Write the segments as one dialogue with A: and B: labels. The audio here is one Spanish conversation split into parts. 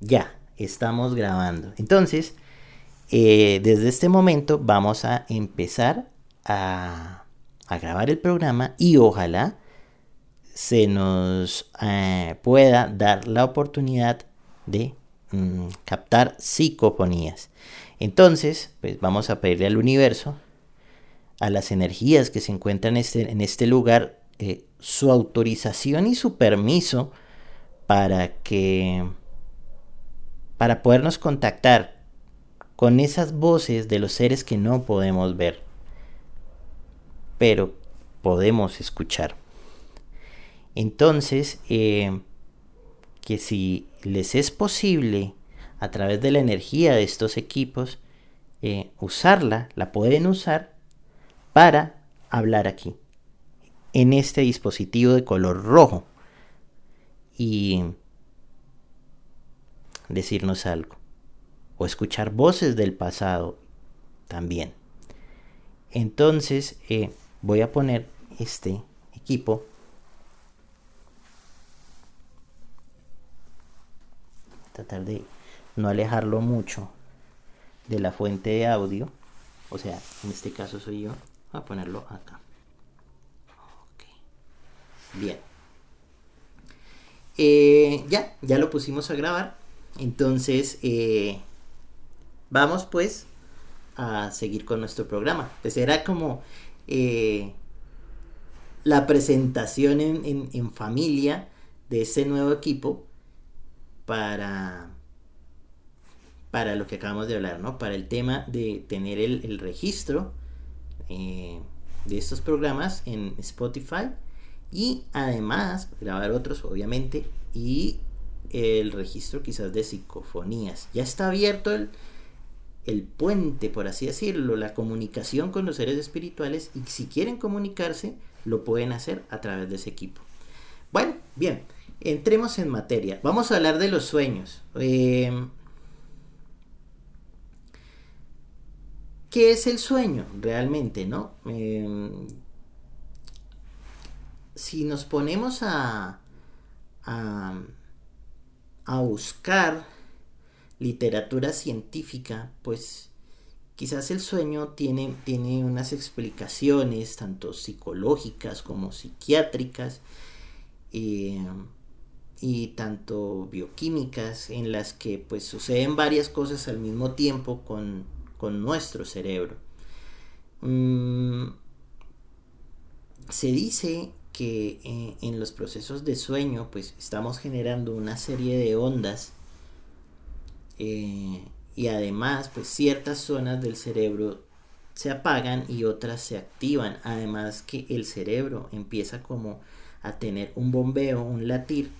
A: ya, estamos grabando. Entonces, eh, desde este momento vamos a empezar a, grabar el programa y ojalá se nos eh, pueda dar la oportunidad de mm, captar psicofonías. Entonces, pues vamos a pedirle al universo, a las energías que se encuentran en este, en este lugar, eh, su autorización y su permiso para que para podernos contactar con esas voces de los seres que no podemos ver, pero podemos escuchar. Entonces, eh, que si les es posible a través de la energía de estos equipos, eh, usarla, la pueden usar para hablar aquí, en este dispositivo de color rojo. Y decirnos algo. O escuchar voces del pasado también. Entonces eh, voy a poner este equipo. Tratar de no alejarlo mucho de la fuente de audio. O sea, en este caso soy yo. Voy a ponerlo acá. Bien. Eh, ya, ya lo pusimos a grabar. Entonces, eh, vamos pues a seguir con nuestro programa. Pues era como eh, la presentación en, familia de este nuevo equipo para, para lo que acabamos de hablar, ¿no? Para el tema de tener el, registro eh, de estos programas en Spotify y además grabar otros, obviamente, y el registro quizás de psicofonías. Ya está abierto el, el puente, por así decirlo, la comunicación con los seres espirituales y si quieren comunicarse, lo pueden hacer a través de ese equipo. Bueno, bien, entremos en materia. Vamos a hablar de los sueños. Eh, ¿Qué es el sueño realmente, no? Eh, si nos ponemos a, a a buscar literatura científica, pues quizás el sueño tiene, tiene unas explicaciones tanto psicológicas como psiquiátricas eh, y tanto bioquímicas en las que pues suceden varias cosas al mismo tiempo con, nuestro cerebro. Mm, se dice que eh, en los procesos de sueño pues estamos generando una serie de ondas eh, y además pues ciertas zonas del cerebro se apagan y otras se activan además que el cerebro empieza como a tener un bombeo un latir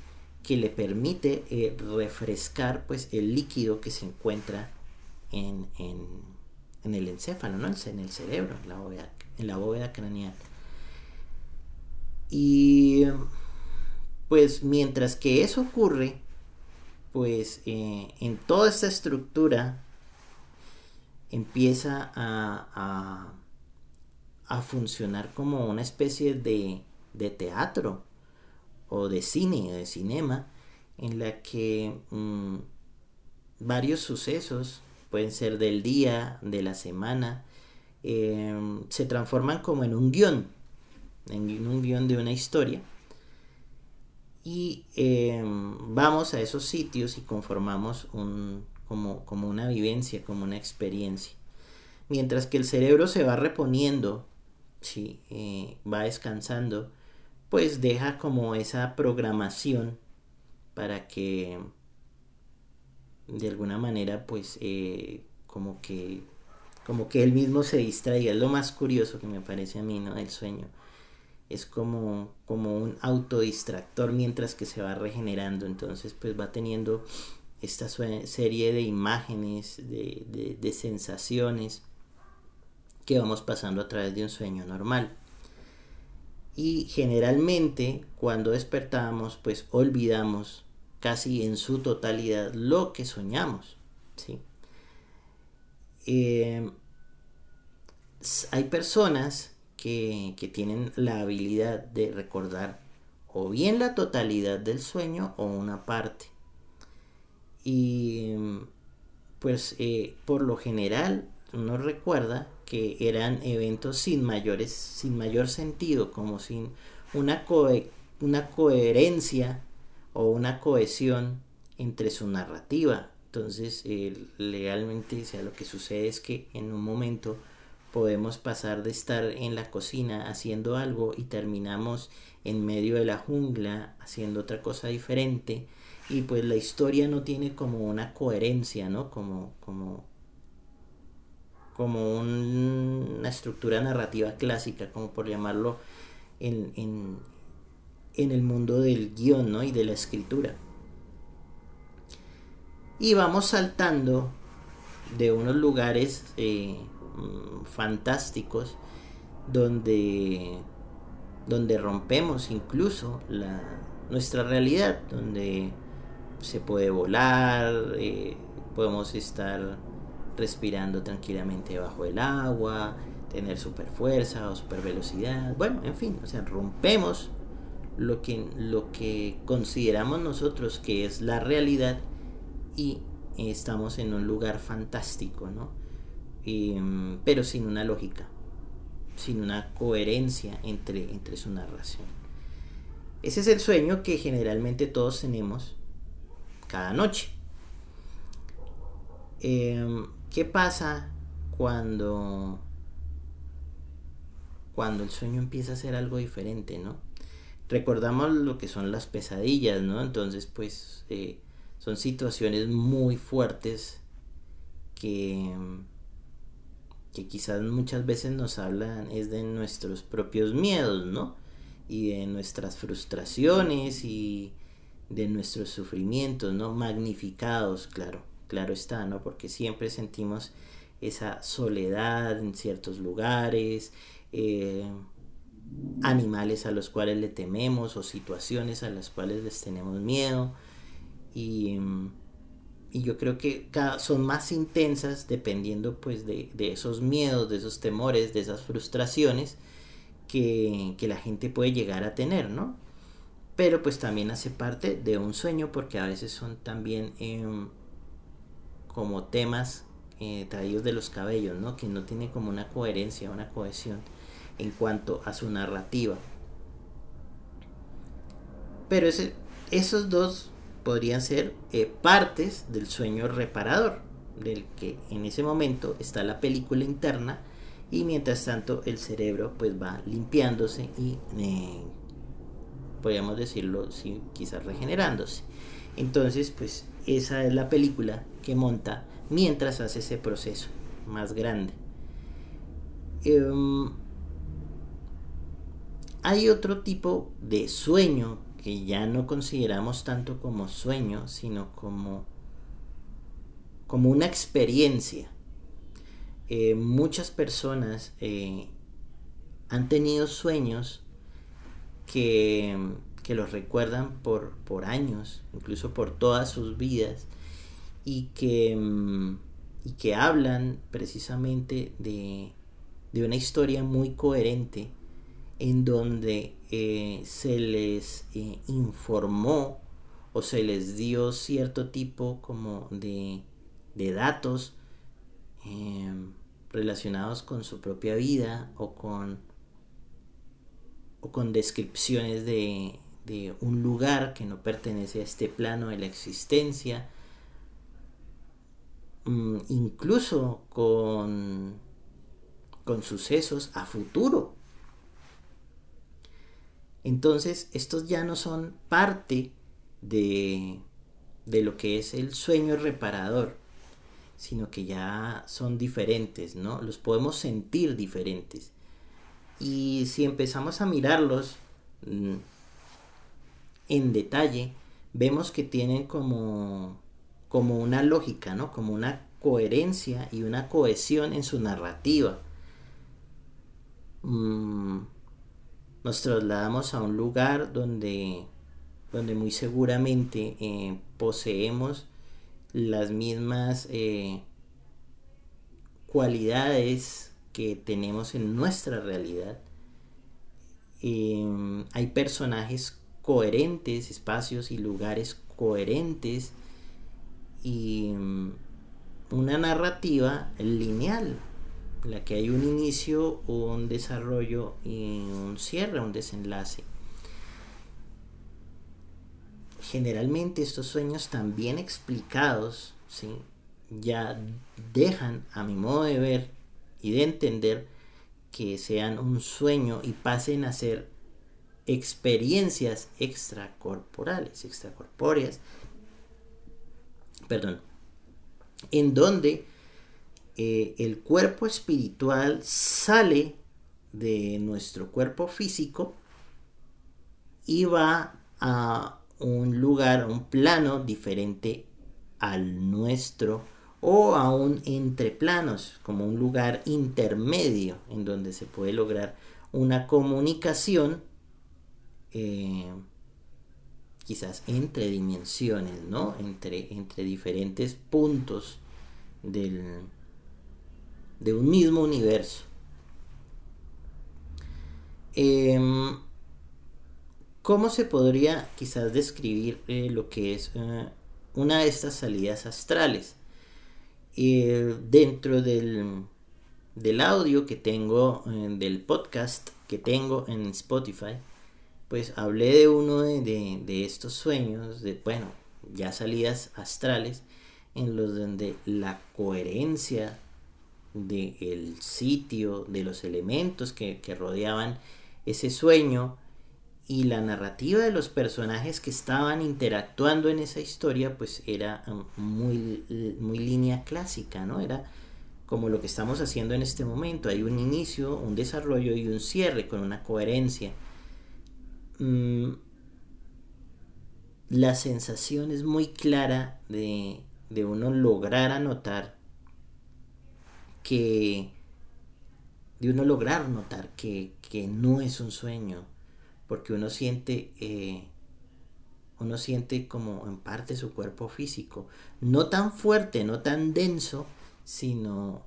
A: que le permite eh, refrescar pues el líquido que se encuentra en, el encéfalo ¿no? en el cerebro en la bóveda, en la bóveda craneal y pues mientras que eso ocurre, pues eh, en toda esta estructura empieza a, a, funcionar como una especie de, de, teatro o de cine, de cinema, en la que mm, varios sucesos, pueden ser del día, de la semana, eh, se transforman como en un guion en un guion de una historia. Y em, vamos a esos sitios y conformamos un, como, como una vivencia, como una experiencia. Mientras que el cerebro se va reponiendo, eh, va descansando, pues deja como esa programación para que de alguna manera pues eh, como que como que él mismo se distraiga es lo más curioso que me parece a mí no del sueño es como, como un autodistractor mientras que se va regenerando. Entonces pues va teniendo esta serie de imágenes, de, de, sensaciones que vamos pasando a través de un sueño normal. Y generalmente cuando despertamos pues olvidamos casi en su totalidad lo que soñamos. ¿sí? Eh, hay personas que, tienen la habilidad de recordar o bien la totalidad del sueño o una parte. Y pues eh, por lo general uno recuerda que eran eventos sin mayores, sin mayor sentido, como sin una, una coherencia o una cohesión entre su narrativa. Entonces, legalmente, sea, lo que sucede es que en un momento podemos pasar de estar en la cocina haciendo algo y terminamos en medio de la jungla haciendo otra cosa diferente y pues la historia no tiene como una coherencia, ¿no? Como, como, como una estructura narrativa clásica, como por llamarlo en, en, en el mundo del guion, ¿no? Y de la escritura. Y vamos saltando de unos lugares eh, mm, fantásticos donde, donde rompemos incluso la, nuestra realidad, donde se puede volar, eh, podemos estar respirando tranquilamente bajo el agua, tener super fuerza o super velocidad, bueno, en fin, o sea, rompemos lo que, lo que consideramos nosotros que es la realidad y estamos en un lugar fantástico, ¿no? Em, pero sin una lógica, sin una coherencia entre, entre su narración. Ese es el sueño que generalmente todos tenemos cada noche. Em, ¿Qué pasa cuando, cuando el sueño empieza a ser algo diferente, no? Recordamos lo que son las pesadillas, ¿no? Entonces, pues, eh, son situaciones muy fuertes que, que quizás muchas veces nos hablan es de nuestros propios miedos, ¿no? Y de nuestras frustraciones y de nuestros sufrimientos, ¿no? Magnificados, claro, claro está, ¿no? Porque siempre sentimos esa soledad en ciertos lugares, eh, animales a los cuales le tememos o situaciones a las cuales les tenemos miedo. Y, y yo creo que son más intensas dependiendo pues de, de, esos miedos, de esos temores, de esas frustraciones que, que la gente puede llegar a tener, ¿no? pero pues también hace parte de un sueño porque a veces son también em, como temas eh, traídos de los cabellos, ¿no? Que no tiene como una coherencia, una cohesión en cuanto a su narrativa. Pero ese, esos dos podrían ser eh, partes del sueño reparador, del que en ese momento está la película interna y mientras tanto el cerebro pues va limpiándose y eh, podríamos decirlo, sí, quizás regenerándose. Entonces, pues esa es la película que monta mientras hace ese proceso más grande. Em, hay otro tipo de sueño que ya no consideramos tanto como sueño, sino como, como una experiencia. Eh, muchas personas eh, han tenido sueños que, los recuerdan por, por años, incluso por todas sus vidas, y que, y que hablan precisamente de, una historia muy coherente en donde eh, se les eh, informó o se les dio cierto tipo como de, de datos em, relacionados con su propia vida o con con descripciones de, un lugar que no pertenece a este plano de la existencia, mm, incluso con, con sucesos a futuro. Entonces, estos ya no son parte de, de lo que es el sueño reparador, sino que ya son diferentes, ¿no? Los podemos sentir diferentes. Y si empezamos a mirarlos mm, en detalle, vemos que tienen como, como una lógica, ¿no? Como una coherencia y una cohesión en su narrativa. Mm, nos trasladamos a un lugar donde, donde muy seguramente eh, poseemos las mismas eh, cualidades que tenemos en nuestra realidad. Em, hay personajes coherentes, espacios y lugares coherentes y mm, una narrativa lineal, en la que hay un inicio, un desarrollo y un cierre, un desenlace. Generalmente estos sueños también explicados, ¿sí? ya dejan, a mi modo de ver y de entender, que sean un sueño y pasen a ser experiencias extracorporales, extracorpóreas, perdón, en donde eh, el cuerpo espiritual sale de nuestro cuerpo físico y va a un lugar, a un plano diferente al nuestro o a un entre planos, como un lugar intermedio en donde se puede lograr una comunicación eh, quizás entre dimensiones, ¿no? Entre, entre diferentes puntos del, de un mismo universo. Em, ¿Cómo se podría quizás describir eh, lo que es eh, una de estas salidas astrales? dentro del, del, audio que tengo, del podcast que tengo en Spotify, pues hablé de uno de, estos sueños, de, bueno, ya salidas astrales, en los donde la coherencia del sitio, de los elementos que, rodeaban ese sueño y la narrativa de los personajes que estaban interactuando en esa historia, pues era um, muy, muy línea clásica, ¿no? Era como lo que estamos haciendo en este momento. Hay un inicio, un desarrollo y un cierre con una coherencia Mm, la sensación es muy clara de, uno lograr anotar que de uno lograr notar que, no es un sueño porque uno siente eh, uno siente como en parte su cuerpo físico no tan fuerte no tan denso sino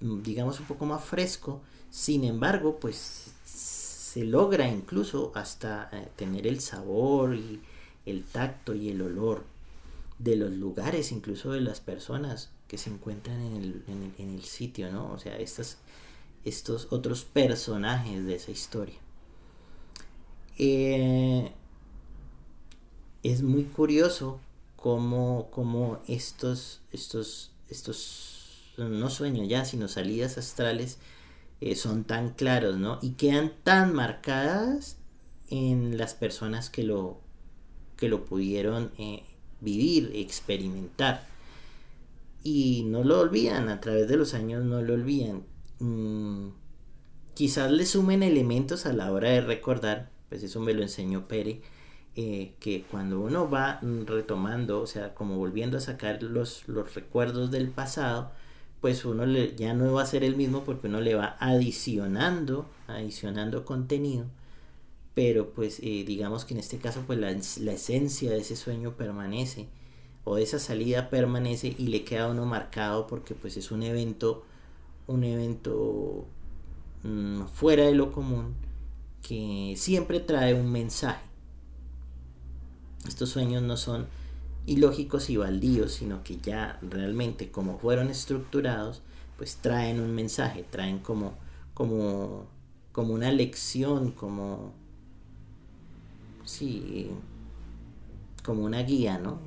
A: mm, digamos un poco más fresco. Sin embargo pues se logra incluso hasta eh, tener el sabor y el tacto y el olor de los lugares, incluso de las personas que se encuentran en el, sitio, ¿no? O sea, estos, estos otros personajes de esa historia. Eh, es muy curioso cómo, cómo estos, estos, estos, no sueños ya, sino salidas astrales, eh, son tan claros, ¿no? Y quedan tan marcadas en las personas que lo, que lo pudieron eh, vivir, experimentar. Y no lo olvidan, a través de los años no lo olvidan. Mm, quizás le sumen elementos a la hora de recordar, pues eso me lo enseñó Pere, eh, que cuando uno va retomando, o sea, como volviendo a sacar los, los recuerdos del pasado, pues uno ya no va a ser el mismo porque uno le va adicionando, adicionando contenido, pero pues eh, digamos que en este caso pues la, esencia de ese sueño permanece o esa salida permanece y le queda uno marcado porque pues es un evento, un evento mm, fuera de lo común que siempre trae un mensaje. Estos sueños no son ilógicos y baldíos, sino que ya realmente como fueron estructurados, pues traen un mensaje, traen como, como, como una lección, como, sí, como una guía, ¿no?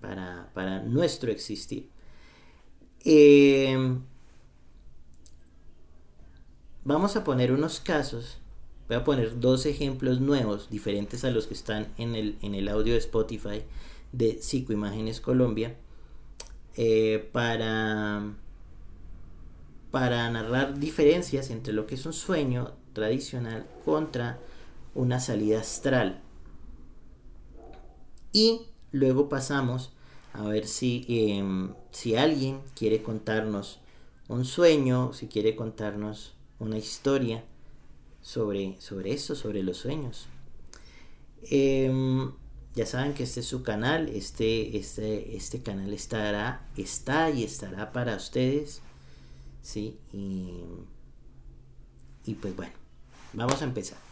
A: Para, nuestro existir. Em, vamos a poner unos casos. Voy a poner dos ejemplos nuevos, diferentes a los que están en el, en el audio de Spotify de Psicoimágenes Colombia eh, para, para narrar diferencias entre lo que es un sueño tradicional contra una salida astral. Y luego pasamos a ver si, em, si alguien quiere contarnos un sueño, si quiere contarnos una historia sobre, sobre eso, sobre los sueños. Em, ya saben que este es su canal, este, este, este canal estará, está y estará para ustedes. ¿sí? Y, pues bueno, vamos a empezar.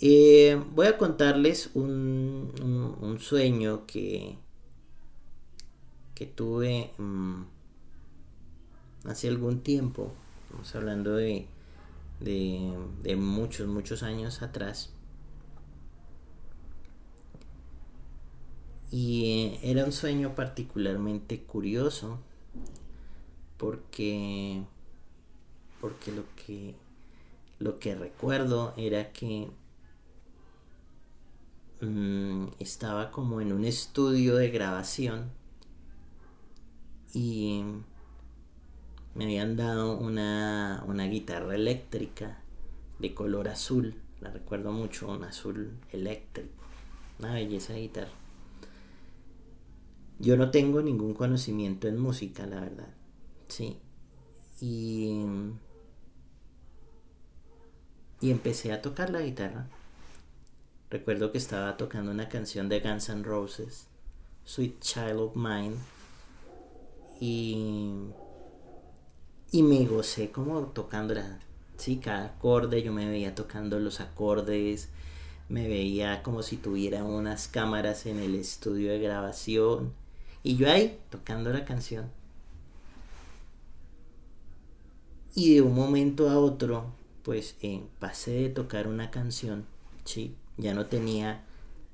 A: Eh, voy a contarles un, sueño que, que tuve mm, hace algún tiempo, estamos hablando de, de muchos, muchos años atrás, y era un sueño particularmente curioso porque porque lo que lo que recuerdo era que mm, estaba como en un estudio de grabación y me habían dado una, una guitarra eléctrica de color azul, la recuerdo mucho, un azul eléctrico, una belleza de guitarra. Yo no tengo ningún conocimiento en música, la verdad. Sí. Y y empecé a tocar la guitarra. Recuerdo que estaba tocando una canción de Guns N' Roses, Sweet Child of Mine, y, y me gocé como tocándola. Sí, cada acorde yo me veía tocando los acordes, me veía como si tuviera unas cámaras en el estudio de grabación y yo ahí tocando la canción. Y de un momento a otro pues eh, pasé de tocar una canción, ¿sí? Ya no tenía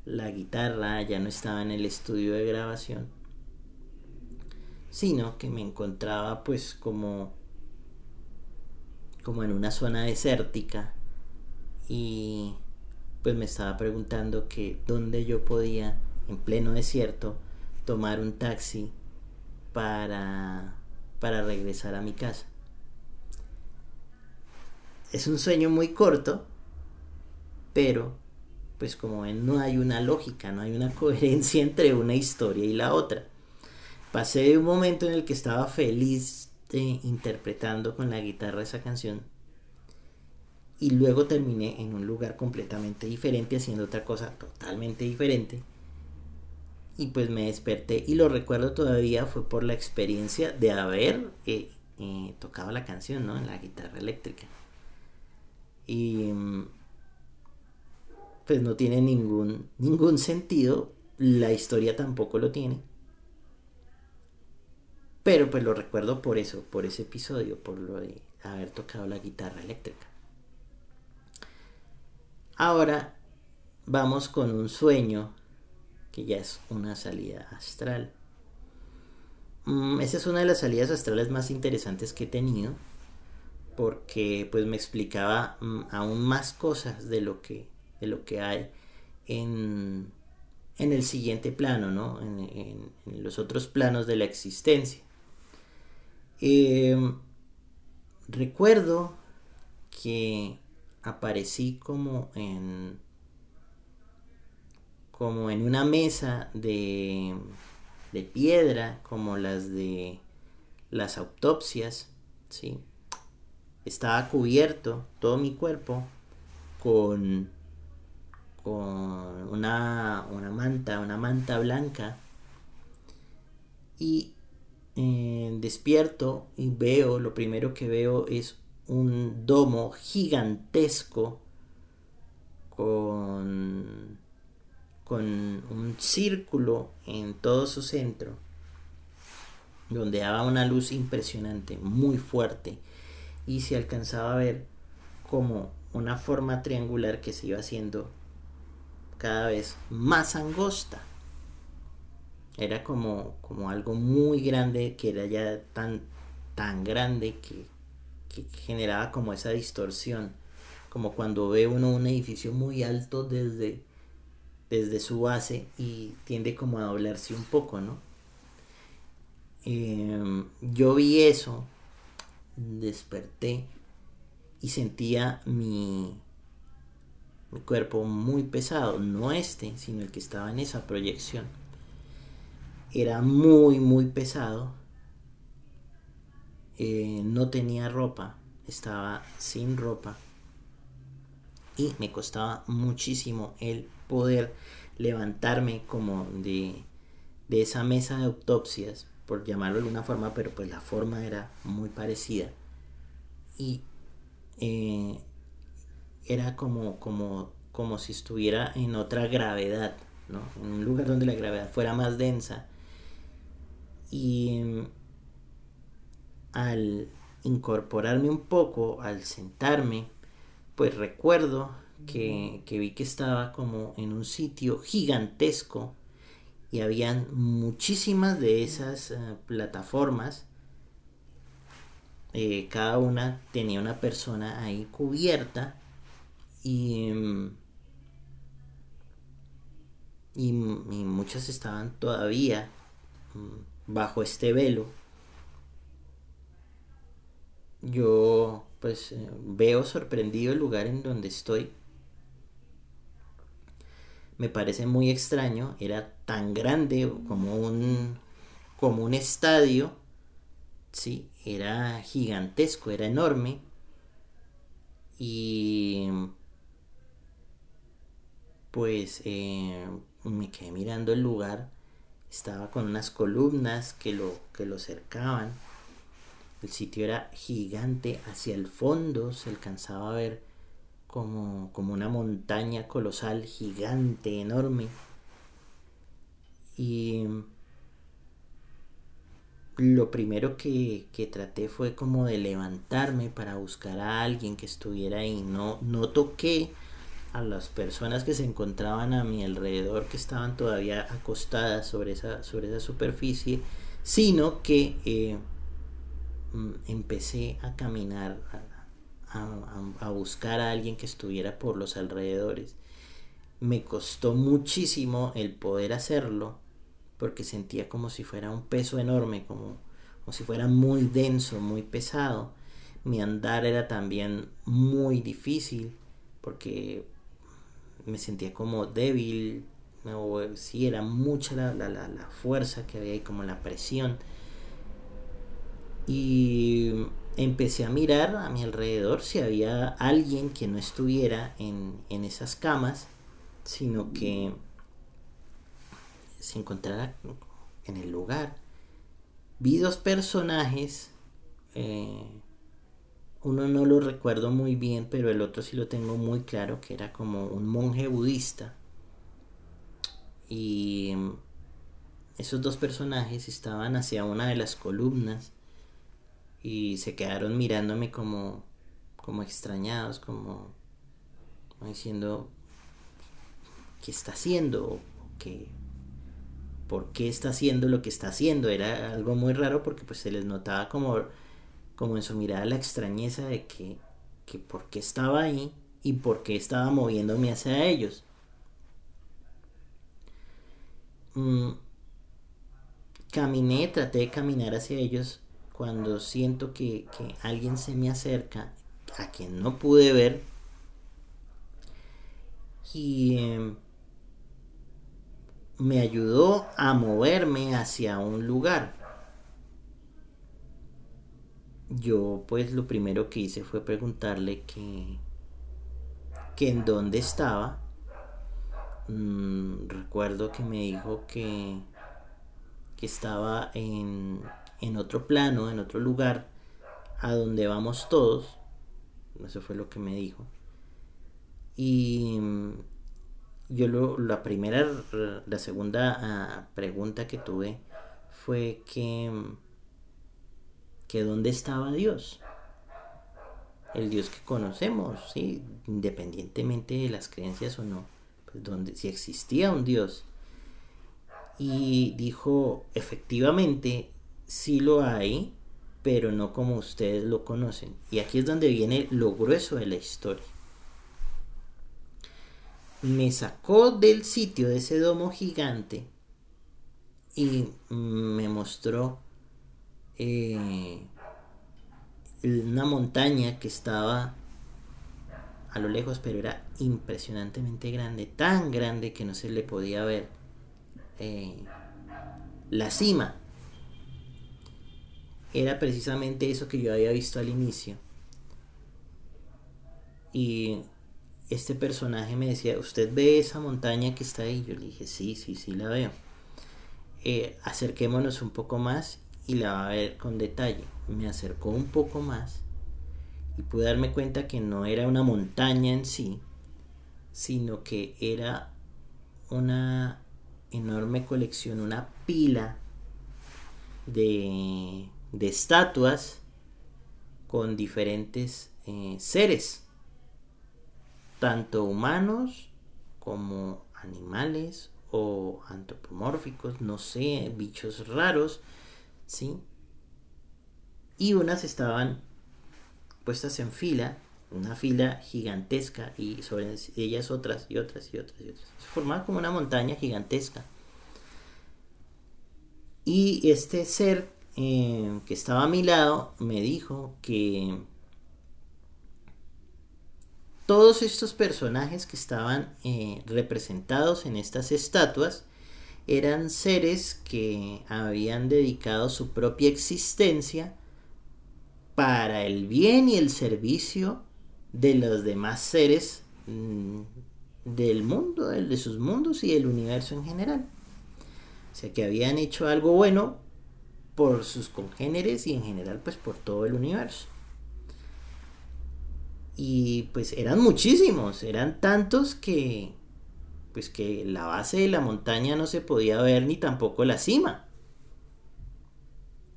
A: la guitarra, ya no estaba en el estudio de grabación, sino que me encontraba pues como como en una zona desértica y pues me estaba preguntando que dónde yo podía en pleno desierto tomar un taxi para para regresar a mi casa. Es un sueño muy corto, pero pues como ven no hay una lógica, no hay una coherencia entre una historia y la otra. Pasé de un momento en el que estaba feliz de interpretando con la guitarra esa canción y luego terminé en un lugar completamente diferente haciendo otra cosa totalmente diferente y pues me desperté y lo recuerdo todavía fue por la experiencia de haber eh, eh, tocado la canción ¿no? en la guitarra eléctrica y pues no tiene ningún, ningún sentido, la historia tampoco lo tiene. Pero pues lo recuerdo por eso, por ese episodio, por lo de haber tocado la guitarra eléctrica. Ahora vamos con un sueño que ya es una salida astral. Mm, esa es una de las salidas astrales más interesantes que he tenido porque pues me explicaba mm, aún más cosas de lo que, de lo que hay en, en el siguiente plano, ¿no? en, los otros planos de la existencia. Em, recuerdo que aparecí como en como en una mesa de, de piedra como las de las autopsias, ¿sí? estaba cubierto todo mi cuerpo con, con una, manta, una manta blanca. Y eh, despierto y veo, lo primero que veo es un domo gigantesco con, con un círculo en todo su centro, donde daba una luz impresionante, muy fuerte y se alcanzaba a ver como una forma triangular que se iba haciendo cada vez más angosta. Era como, como algo muy grande que era ya tan, tan grande que, que generaba como esa distorsión. Como cuando ve uno un edificio muy alto desde, desde su base y tiende como a doblarse un poco, ¿no? Em, yo vi eso desperté y sentía mi, mi cuerpo muy pesado, no este, sino el que estaba en esa proyección. Era muy, muy pesado. Eh, no tenía ropa, estaba sin ropa. Y me costaba muchísimo el poder levantarme como de, de esa mesa de autopsias por llamarlo de alguna forma, pero pues la forma era muy parecida. Y eh, era como, como, como si estuviera en otra gravedad, ¿no? en un lugar donde la gravedad fuera más densa. Y al incorporarme un poco, al sentarme, pues recuerdo que, vi que estaba como en un sitio gigantesco y habían muchísimas de esas eh, plataformas. Eh, cada una tenía una persona ahí cubierta y, y, muchas estaban todavía mm, bajo este velo. Yo pues eh, veo sorprendido el lugar en donde estoy me parece muy extraño, era tan grande como un, como un estadio, ¿sí? era gigantesco, era enorme y pues eh, me quedé mirando el lugar, estaba con unas columnas que lo, que lo cercaban, el sitio era gigante, hacia el fondo se alcanzaba a ver como, una montaña colosal, gigante, enorme. Y lo primero que, traté fue como de levantarme para buscar a alguien que estuviera ahí. No, no toqué a las personas que se encontraban a mi alrededor, que estaban todavía acostadas sobre esa, sobre esa superficie, sino que eh, mm, empecé a caminar a, buscar a alguien que estuviera por los alrededores. Me costó muchísimo el poder hacerlo porque sentía como si fuera un peso enorme, como, como si fuera muy denso, muy pesado. Mi andar era también muy difícil porque me sentía como débil, o sí, era mucha la, la, la, fuerza que había y como la presión. Y empecé a mirar a mi alrededor si había alguien que no estuviera en, esas camas, sino que se encontrara en el lugar. Vi dos personajes, eh, uno no lo recuerdo muy bien, pero el otro sí lo tengo muy claro, que era como un monje budista. Y esos dos personajes estaban hacia una de las columnas y se quedaron mirándome como, como extrañados, como, diciendo, ¿qué está haciendo? ¿Qué, ¿Por qué está haciendo lo que está haciendo? Era algo muy raro porque pues se les notaba como, como en su mirada la extrañeza de que, que por qué estaba ahí y por qué estaba moviéndome hacia ellos. Mm, caminé, traté de caminar hacia ellos cuando siento que, alguien se me acerca a quien no pude ver y em, me ayudó a moverme hacia un lugar. Yo pues lo primero que hice fue preguntarle que, que en dónde estaba. Mm, recuerdo que me dijo que, que estaba en en otro plano, en otro lugar, a donde vamos todos. Eso fue lo que me dijo. Y mm, yo lo, la primera, la segunda ah, pregunta que tuve fue que, mm, que dónde estaba Dios. El Dios que conocemos, ¿sí? independientemente de las creencias o no, pues si existía un Dios. Y dijo, efectivamente, sí lo hay, pero no como ustedes lo conocen. Y aquí es donde viene lo grueso de la historia. Me sacó del sitio de ese domo gigante y me mostró eh, una montaña que estaba a lo lejos, pero era impresionantemente grande, tan grande que no se le podía ver eh, la cima era precisamente eso que yo había visto al inicio. Y este personaje me decía, ¿usted ve esa montaña que está ahí? Yo le dije, sí, sí, sí, la veo. Eh, acerquémonos un poco más y la va a ver con detalle. Me acercó un poco más y pude darme cuenta que no era una montaña en sí, sino que era una enorme colección, una pila de, de estatuas con diferentes eh, seres, tanto humanos como animales o antropomórficos, no sé, bichos raros, ¿sí? Y unas estaban puestas en fila, una fila gigantesca y sobre ellas otras y otras y otras y otras. Se formaba como una montaña gigantesca. Y este ser eh, que estaba a mi lado me dijo que todos estos personajes que estaban eh, representados en estas estatuas eran seres que habían dedicado su propia existencia para el bien y el servicio de los demás seres mm, del mundo, de sus mundos y del universo en general. O sea, que habían hecho algo bueno por sus congéneres y en general pues por todo el universo. Y pues eran muchísimos, eran tantos que pues que la base de la montaña no se podía ver ni tampoco la cima.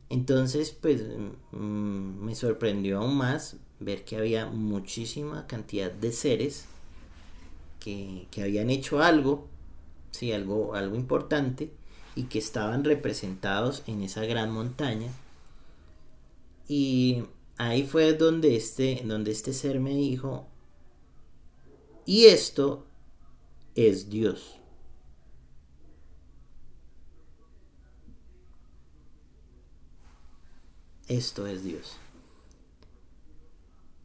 A: Entonces pues mm, me sorprendió aún más ver que había muchísima cantidad de seres que, que habían hecho algo, sí, algo, algo importante y que estaban representados en esa gran montaña. Y ahí fue donde este, donde este ser me dijo, y esto es Dios. Esto es Dios.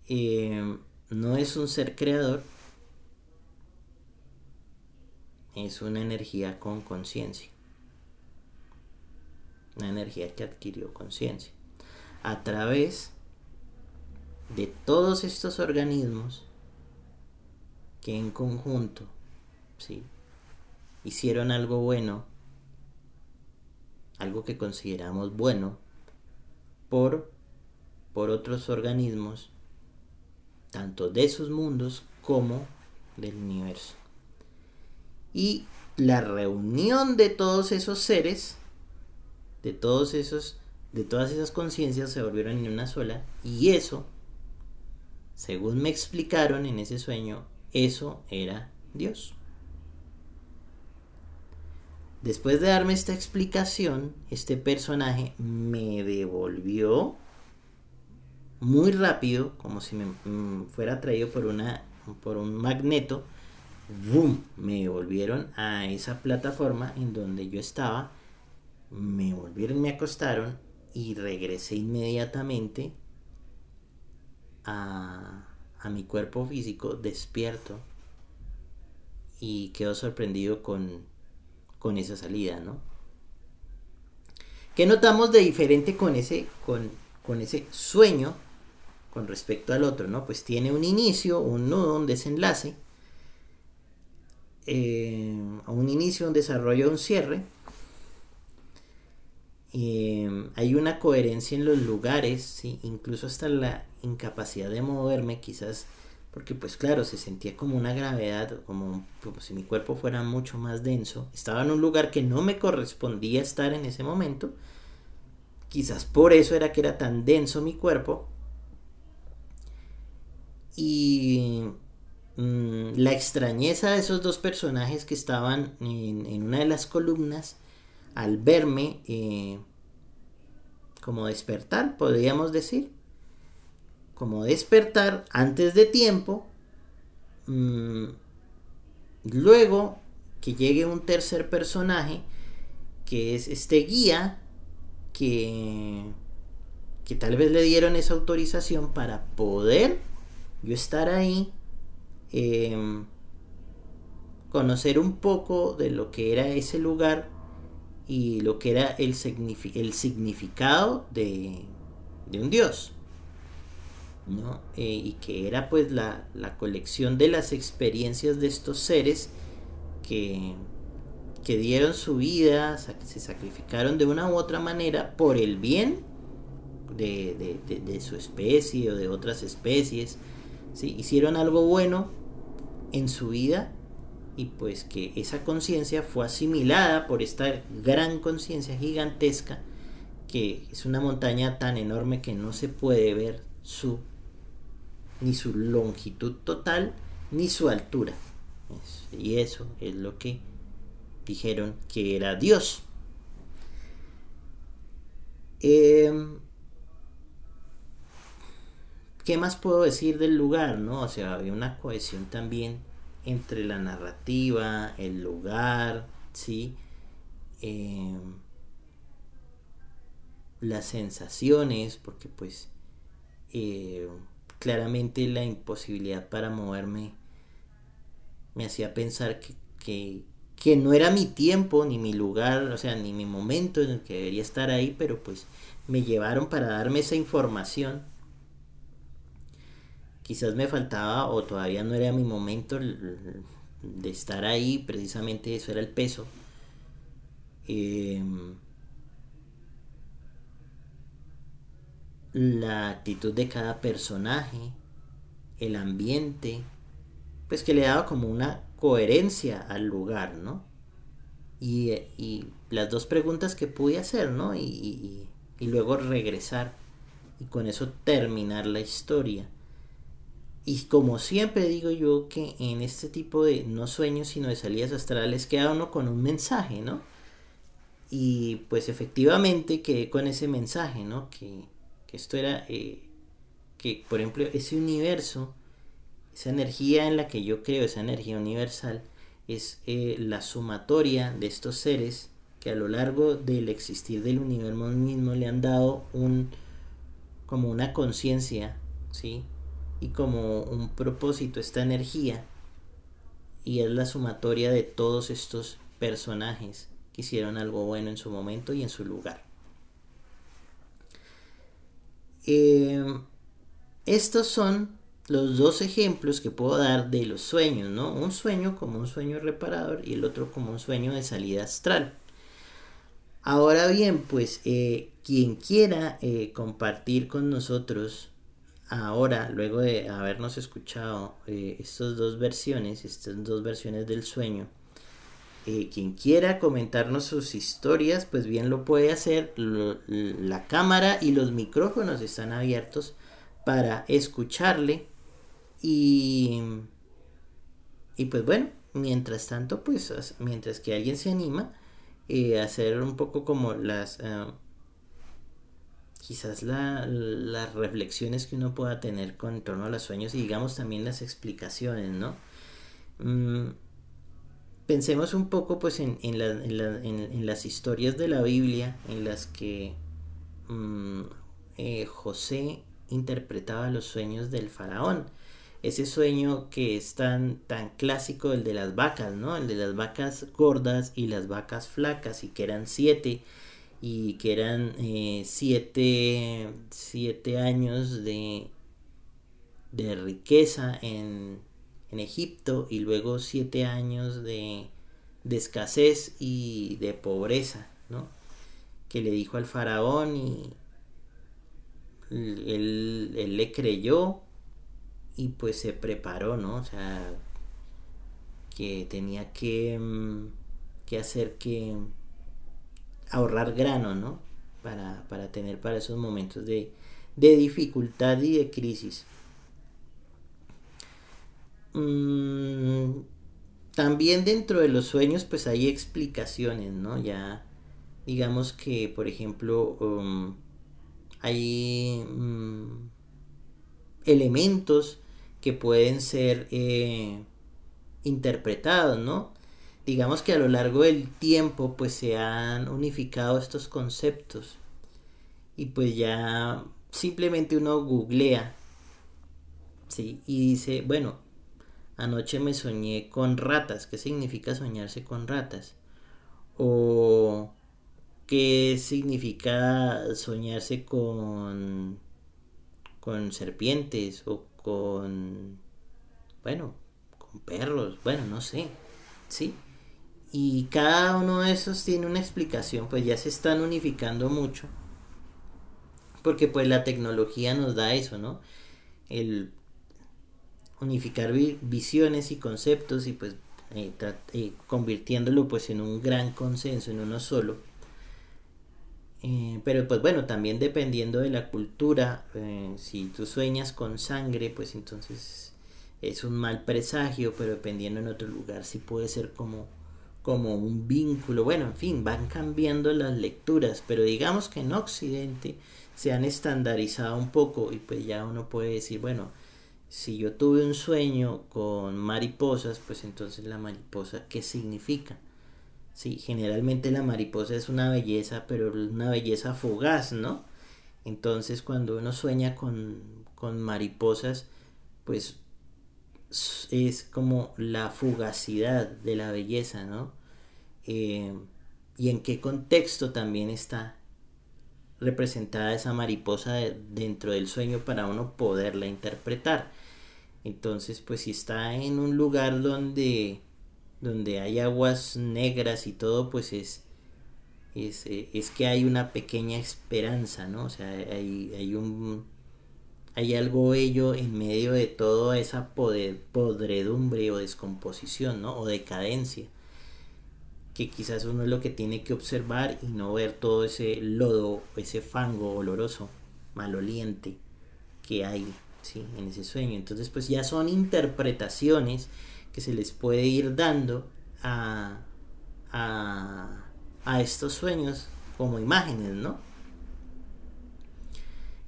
A: Eh, no es un ser creador, es una energía con conciencia una energía que adquirió conciencia. A través de todos estos organismos que en conjunto ¿sí? hicieron algo bueno, algo que consideramos bueno, por, por otros organismos, tanto de sus mundos como del universo. Y la reunión de todos esos seres de todos esos, de todas esas conciencias se volvieron en una sola y eso, según me explicaron en ese sueño, eso era Dios. Después de darme esta explicación, este personaje me devolvió muy rápido, como si me mm, fuera atraído por una por un magneto, ¡boom! me devolvieron a esa plataforma en donde yo estaba me volvieron, me acostaron y regresé inmediatamente a, mi cuerpo físico despierto y quedo sorprendido con, con esa salida, ¿no? ¿Qué notamos de diferente con ese, con, con ese sueño con respecto al otro, ¿no? Pues tiene un inicio, un nudo, un desenlace, eh, un inicio, un desarrollo, un cierre, Em, hay una coherencia en los lugares, incluso hasta la incapacidad de moverme, quizás porque pues claro, se sentía como una gravedad, como, si mi cuerpo fuera mucho más denso. Estaba en un lugar que no me correspondía estar en ese momento. Quizás por eso era que era tan denso mi cuerpo. Y mm, la extrañeza de esos dos personajes que estaban en, en una de las columnas al verme eh, como despertar, podríamos decir, como despertar antes de tiempo, mm, luego que llegue un tercer personaje, que es este guía, que, que tal vez le dieron esa autorización para poder yo estar ahí, em, conocer un poco de lo que era ese lugar y lo que era el, el significado de, un dios. ¿No? Eh, y que era pues la, colección de las experiencias de estos seres que, que dieron su vida, se sacrificaron de una u otra manera por el bien de, de su especie o de otras especies. ¿sí? Hicieron algo bueno en su vida y pues que esa conciencia fue asimilada por esta gran conciencia gigantesca que es una montaña tan enorme que no se puede ver su ni su longitud total ni su altura. Y eso es lo que dijeron que era Dios. Em, ¿Qué más puedo decir del lugar? ¿no? O sea, había una cohesión también entre la narrativa, el lugar, ¿sí? Em, las sensaciones, porque pues eh, claramente la imposibilidad para moverme me hacía pensar que, que, no era mi tiempo, ni mi lugar, o sea, ni mi momento en el que debería estar ahí, pero pues me llevaron para darme esa información. Quizás me faltaba o todavía no era mi momento de estar ahí, precisamente eso era el peso. Em, la actitud de cada personaje, el ambiente, pues que le daba como una coherencia al lugar, ¿no? Y, las dos preguntas que pude hacer, ¿no? Y, luego regresar y con eso terminar la historia. Y como siempre digo yo que en este tipo de no sueños sino de salidas astrales queda uno con un mensaje, ¿no? Y pues efectivamente quedé con ese mensaje, ¿no? Que, que esto era, eh, que por ejemplo ese universo, esa energía en la que yo creo, esa energía universal, es eh, la sumatoria de estos seres que a lo largo del existir del universo mismo le han dado un como una conciencia, ¿sí? Y como un propósito esta energía y es la sumatoria de todos estos personajes que hicieron algo bueno en su momento y en su lugar. Em, estos son los dos ejemplos que puedo dar de los sueños, ¿no? Un sueño como un sueño reparador y el otro como un sueño de salida astral. Ahora bien, pues eh, quien quiera eh, compartir con nosotros ahora, luego de habernos escuchado eh, estas dos versiones, estas dos versiones del sueño, eh, quien quiera comentarnos sus historias, pues bien lo puede hacer. la cámara y los micrófonos están abiertos para escucharle. Y, y pues bueno, mientras tanto, pues mientras que alguien se anima eh, a hacer un poco como las... Eh, quizás las reflexiones que uno pueda tener con torno a los sueños y digamos también las explicaciones, ¿no? Mm, pensemos un poco pues en, las historias de la Biblia en las que mm, eh, José interpretaba los sueños del faraón. Ese sueño que es tan, tan clásico, el de las vacas, ¿no? El de las vacas gordas y las vacas flacas, y que eran siete, y que eran eh, siete, siete años de, de riqueza en, en Egipto y luego siete años de, de escasez y de pobreza, ¿no? Que le dijo al faraón y él, él, le creyó y pues se preparó, ¿no? O sea, que tenía que, mm, que hacer que ahorrar grano, ¿no? Para, para tener para esos momentos de, de dificultad y de crisis. Mm, también dentro de los sueños pues hay explicaciones, ¿no? Ya digamos que por ejemplo um, hay mm, elementos que pueden ser eh, interpretados, ¿no? Digamos que a lo largo del tiempo pues se han unificado estos conceptos y pues ya simplemente uno googlea, ¿sí? Y dice, bueno, Anoche me soñé con ratas. ¿Qué significa soñarse con ratas? O qué significa soñarse con con serpientes o con bueno, con perros, bueno, no sé. ¿Sí? Y cada uno de esos tiene una explicación, pues ya se están unificando mucho. Porque pues la tecnología nos da eso, ¿no? El unificar visiones y conceptos y pues eh, eh, convirtiéndolo pues en un gran consenso, en uno solo. Eh, pero pues bueno, también dependiendo de la cultura, eh, si tú sueñas con sangre, pues entonces es un mal presagio, pero dependiendo en otro lugar sí puede ser como, como un vínculo. Bueno, en fin, van cambiando las lecturas, pero digamos que en Occidente se han estandarizado un poco y pues ya uno puede decir, bueno, si yo tuve un sueño con mariposas, pues entonces la mariposa, ¿qué significa? Sí, generalmente la mariposa es una belleza, pero una belleza fugaz, ¿no? Entonces cuando uno sueña con, con mariposas, pues es como la fugacidad de la belleza, ¿no? Eh, y en qué contexto también está representada esa mariposa dentro del sueño para uno poderla interpretar. Entonces, pues si está en un lugar donde donde hay aguas negras y todo, pues es, es, es, que hay una pequeña esperanza, ¿no? O sea, hay, hay un hay algo bello en medio de toda esa podredumbre o descomposición, ¿no? O decadencia. Que quizás uno es lo que tiene que observar y no ver todo ese lodo, ese fango oloroso, maloliente que hay ¿sí? en ese sueño. Entonces, pues ya son interpretaciones que se les puede ir dando a, a, estos sueños como imágenes, ¿no?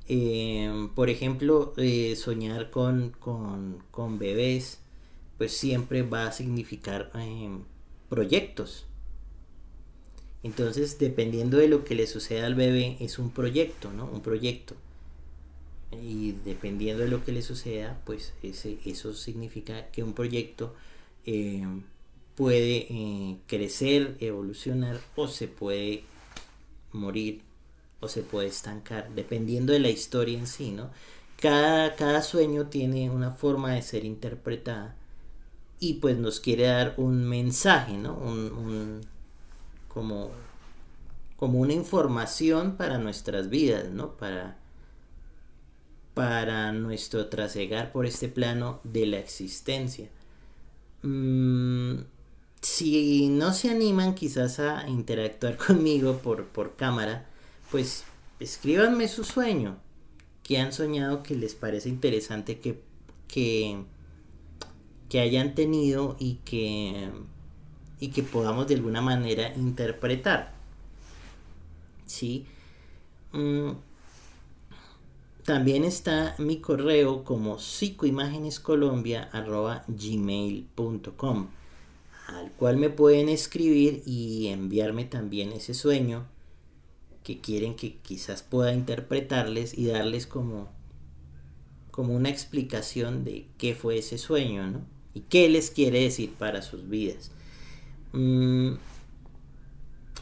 A: Em, por ejemplo, eh, soñar con, con, bebés, pues siempre va a significar em, proyectos. Entonces, dependiendo de lo que le suceda al bebé, es un proyecto, ¿no? Un proyecto y dependiendo de lo que le suceda, pues ese, eso significa que un proyecto eh, puede eh, crecer, evolucionar o se puede morir o se puede estancar, dependiendo de la historia en sí, ¿no? Cada, cada sueño tiene una forma de ser interpretada y pues nos quiere dar un mensaje, ¿no? Un, como, como una información para nuestras vidas, ¿no? Para, para nuestro trasegar por este plano de la existencia. Mm, si no se animan quizás a interactuar conmigo por, por cámara, pues escríbanme su sueño, que han soñado que les parece interesante que, que, que hayan tenido y que, y que podamos de alguna manera interpretar. ¿Sí? Mm, también está mi correo como psicoimágenescolombia.gmail.com al cual me pueden escribir y enviarme también ese sueño que quieren que quizás pueda interpretarles y darles como, como una explicación de qué fue ese sueño, ¿no? Y qué les quiere decir para sus vidas. Mm,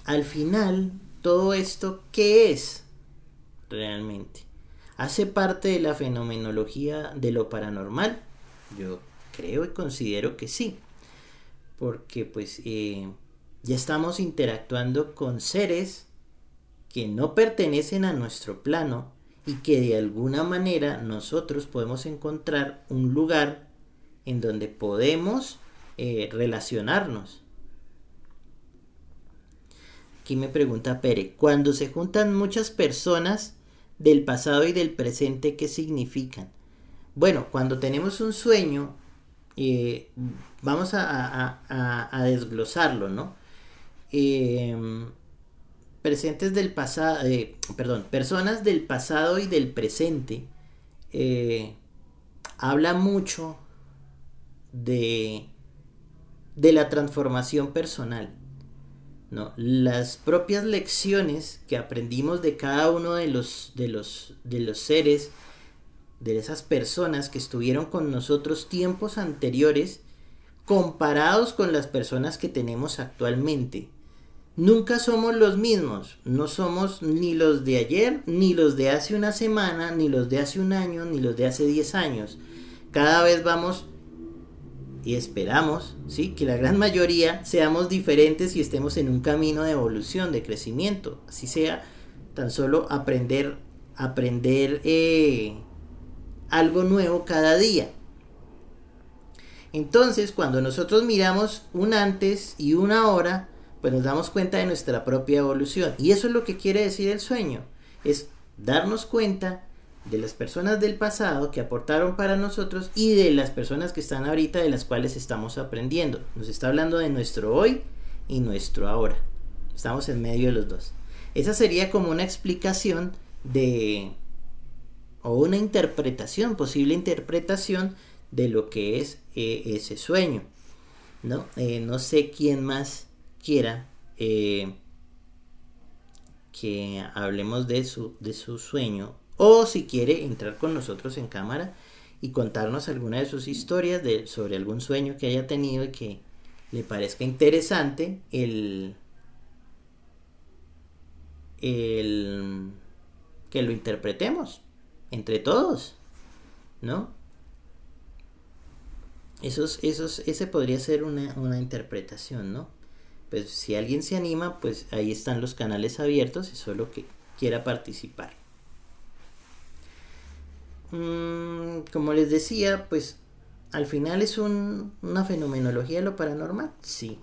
A: al final, todo esto, ¿qué es realmente? ¿Hace parte de la fenomenología de lo paranormal? Yo creo y considero que sí, porque pues eh, ya estamos interactuando con seres que no pertenecen a nuestro plano y que de alguna manera nosotros podemos encontrar un lugar en donde podemos eh, relacionarnos. Aquí me pregunta Pere, cuando se juntan muchas personas, del pasado y del presente, ¿qué significan? Bueno, cuando tenemos un sueño, eh, vamos a, desglosarlo, ¿no? Em, presentes del pasado, eh, perdón, personas del pasado y del presente, eh, habla mucho de, de la transformación personal. Las propias lecciones que aprendimos de cada uno de los, de los, de los seres, de esas personas que estuvieron con nosotros tiempos anteriores, comparados con las personas que tenemos actualmente. Nunca somos los mismos, no somos ni los de ayer, ni los de hace una semana, ni los de hace un año, ni los de hace 10 años. Cada vez vamos y esperamos, ¿sí? Que la gran mayoría seamos diferentes y estemos en un camino de evolución, de crecimiento. Así sea tan solo aprender, aprender eh, algo nuevo cada día. Entonces, cuando nosotros miramos un antes y una ahora, pues nos damos cuenta de nuestra propia evolución. Y eso es lo que quiere decir el sueño, es darnos cuenta de las personas del pasado que aportaron para nosotros y de las personas que están ahorita de las cuales estamos aprendiendo. Nos está hablando de nuestro hoy y nuestro ahora. Estamos en medio de los dos. Esa sería como una explicación de o una interpretación, posible interpretación de lo que es eh, ese sueño. ¿no? Eh, no sé quién más quiera eh, que hablemos de su, de su sueño o si quiere entrar con nosotros en cámara y contarnos alguna de sus historias de, sobre algún sueño que haya tenido y que le parezca interesante el, el que lo interpretemos entre todos, ¿no? Esos, ese podría ser una, una interpretación, ¿no? Pues si alguien se anima, pues ahí están los canales abiertos y solo que quiera participar. Mm, como les decía, pues al final es una fenomenología de lo paranormal, sí.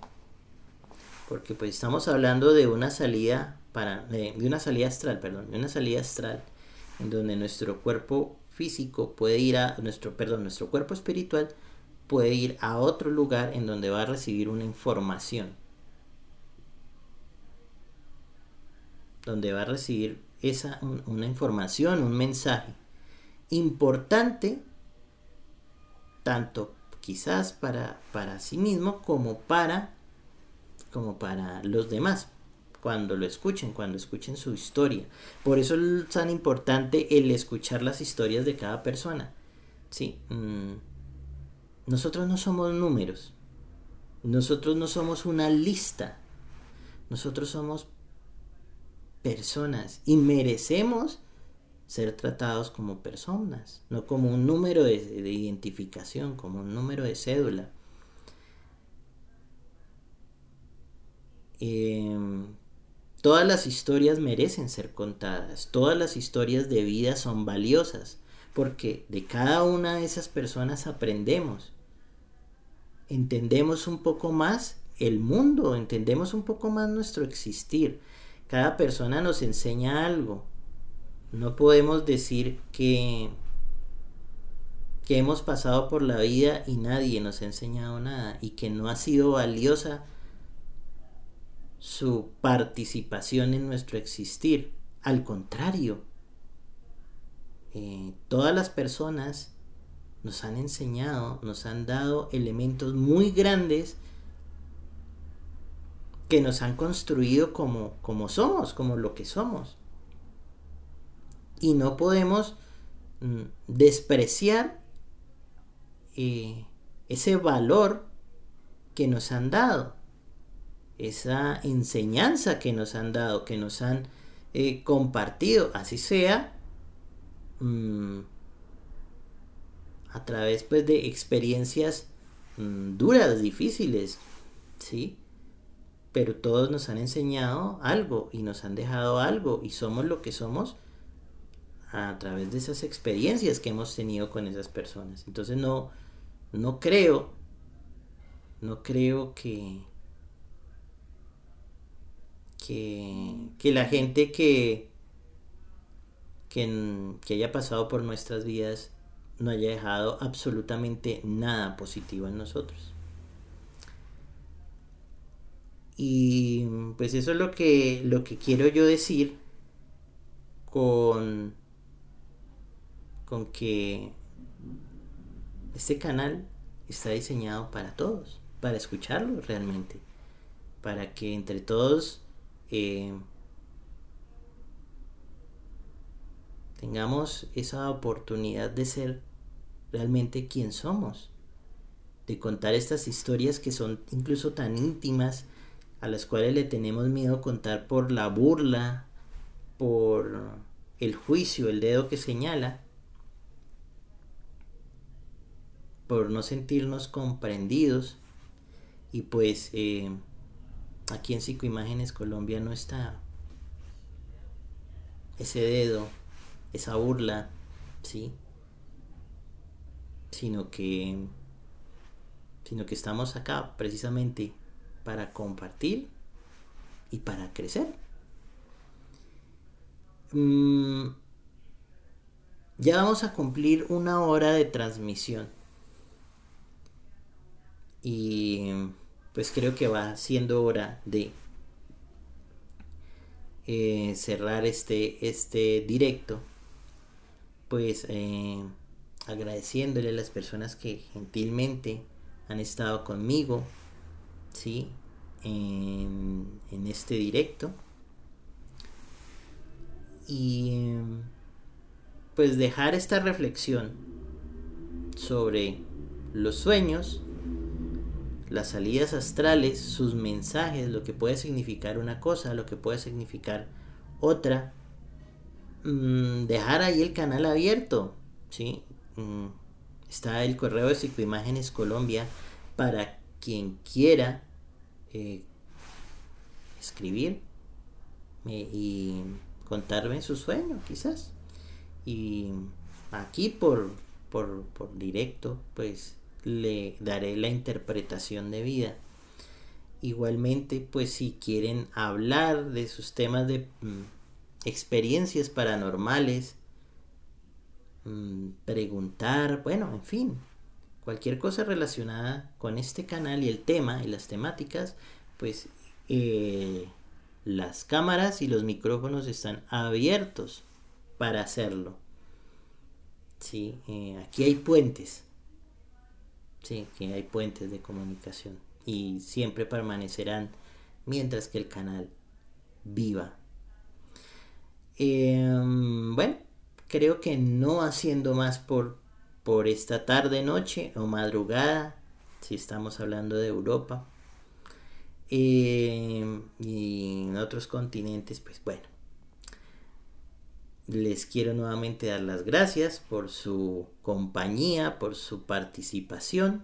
A: Porque pues estamos hablando de una salida para, de, una salida astral, perdón, de una salida astral en donde nuestro cuerpo físico puede ir a nuestro, perdón, nuestro cuerpo espiritual puede ir a otro lugar en donde va a recibir una información. Donde va a recibir esa una información, un mensaje importante tanto quizás para, para sí mismo como para como para los demás cuando lo escuchen, cuando escuchen su historia. Por eso es tan importante el escuchar las historias de cada persona. Sí, mm, nosotros no somos números. Nosotros no somos una lista. Nosotros somos personas y merecemos ser tratados como personas, no como un número de, identificación, como un número de cédula. Em, todas las historias merecen ser contadas, todas las historias de vida son valiosas, porque de cada una de esas personas aprendemos, entendemos un poco más el mundo, entendemos un poco más nuestro existir. Cada persona nos enseña algo, no podemos decir que, que hemos pasado por la vida y nadie nos ha enseñado nada y que no ha sido valiosa su participación en nuestro existir. Al contrario, eh, todas las personas nos han enseñado, nos han dado elementos muy grandes que nos han construido como, como somos, como lo que somos y no podemos mm, despreciar eh, ese valor que nos han dado, esa enseñanza que nos han dado, que nos han eh, compartido, así sea mm, a través pues, de experiencias mm, duras, difíciles, ¿sí? Pero todos nos han enseñado algo y nos han dejado algo y somos lo que somos a través de esas experiencias que hemos tenido con esas personas. Entonces no, no creo, no creo que, que, la gente que, que, que haya pasado por nuestras vidas no haya dejado absolutamente nada positivo en nosotros. Y pues eso es lo que, lo que quiero yo decir con con que este canal está diseñado para todos, para escucharlo realmente, para que entre todos eh, tengamos esa oportunidad de ser realmente quien somos, de contar estas historias que son incluso tan íntimas, a las cuales le tenemos miedo contar por la burla, por el juicio, el dedo que señala, por no sentirnos comprendidos. Y pues eh, aquí en Psicoimágenes Colombia no está ese dedo, esa burla, ¿sí? Sino que, sino que estamos acá precisamente para compartir y para crecer. Mm, ya vamos a cumplir una hora de transmisión. Y pues creo que va siendo hora de eh, cerrar este, este directo. Pues eh, agradeciéndole a las personas que gentilmente han estado conmigo, ¿sí? En, en este directo. Y pues dejar esta reflexión sobre los sueños, las salidas astrales, sus mensajes, lo que puede significar una cosa, lo que puede significar otra. Mm, dejar ahí el canal abierto, ¿sí? Mm, está el correo de Psicoimágenes Colombia para quien quiera eh, escribir eh, y contarme su sueño, quizás. Y aquí por, por, directo, pues le daré la interpretación de vida. Igualmente, pues si quieren hablar de sus temas de mm, experiencias paranormales, mm, preguntar, bueno, en fin, cualquier cosa relacionada con este canal y el tema y las temáticas, pues eh, las cámaras y los micrófonos están abiertos para hacerlo. Sí, eh, aquí hay puentes. Sí, aquí hay puentes de comunicación y siempre permanecerán mientras que el canal viva. Em, bueno, creo que no haciendo más por, por esta tarde, noche o madrugada, si estamos hablando de Europa em, y en otros continentes, pues bueno, les quiero nuevamente dar las gracias por su compañía, por su participación.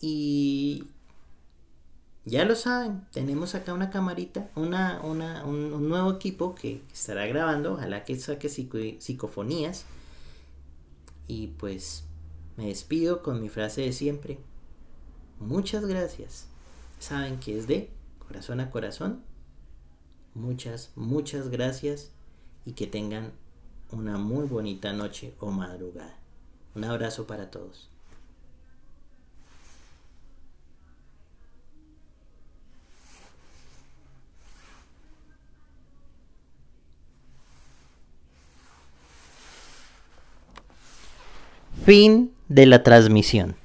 A: Y ya lo saben, tenemos acá una camarita, una, un, nuevo equipo que estará grabando, ojalá que saque psicofonías. Y pues me despido con mi frase de siempre. Muchas gracias. Saben que es de corazón a corazón. Muchas, muchas gracias y que tengan una muy bonita noche o madrugada. Un abrazo para todos. Fin de la transmisión.